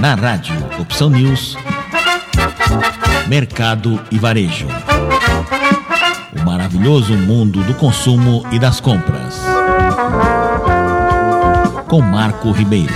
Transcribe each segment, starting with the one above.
Na rádio Opção News, Mercado e Varejo. O maravilhoso mundo do consumo e das compras. Com Marco Ribeiro.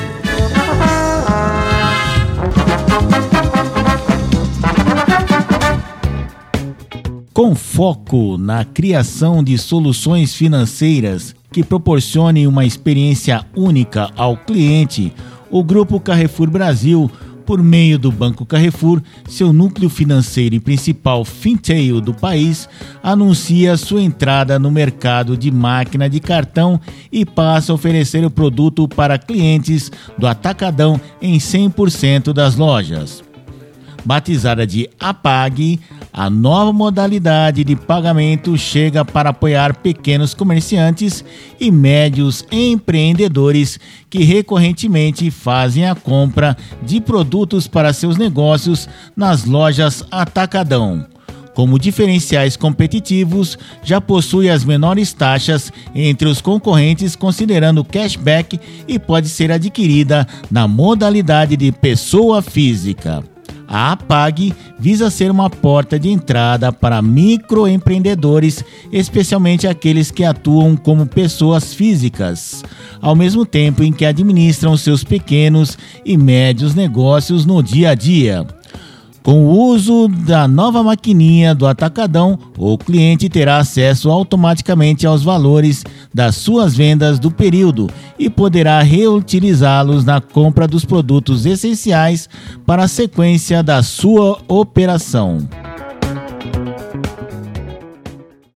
Com foco na criação de soluções financeiras que proporcionem uma experiência única ao cliente, o Grupo Carrefour Brasil, por meio do Banco Carrefour, seu núcleo financeiro e principal fintail do país, anuncia sua entrada no mercado de máquina de cartão e passa a oferecer o produto para clientes do Atacadão em 100% das lojas. Batizada de APAG, a nova modalidade de pagamento chega para apoiar pequenos comerciantes e médios empreendedores que recorrentemente fazem a compra de produtos para seus negócios nas lojas Atacadão. Como diferenciais competitivos, já possui as menores taxas entre os concorrentes, considerando cashback e pode ser adquirida na modalidade de pessoa física. A APAG visa ser uma porta de entrada para microempreendedores, especialmente aqueles que atuam como pessoas físicas, ao mesmo tempo em que administram seus pequenos e médios negócios no dia a dia. Com o uso da nova maquininha do Atacadão, o cliente terá acesso automaticamente aos valores das suas vendas do período e poderá reutilizá-los na compra dos produtos essenciais para a sequência da sua operação.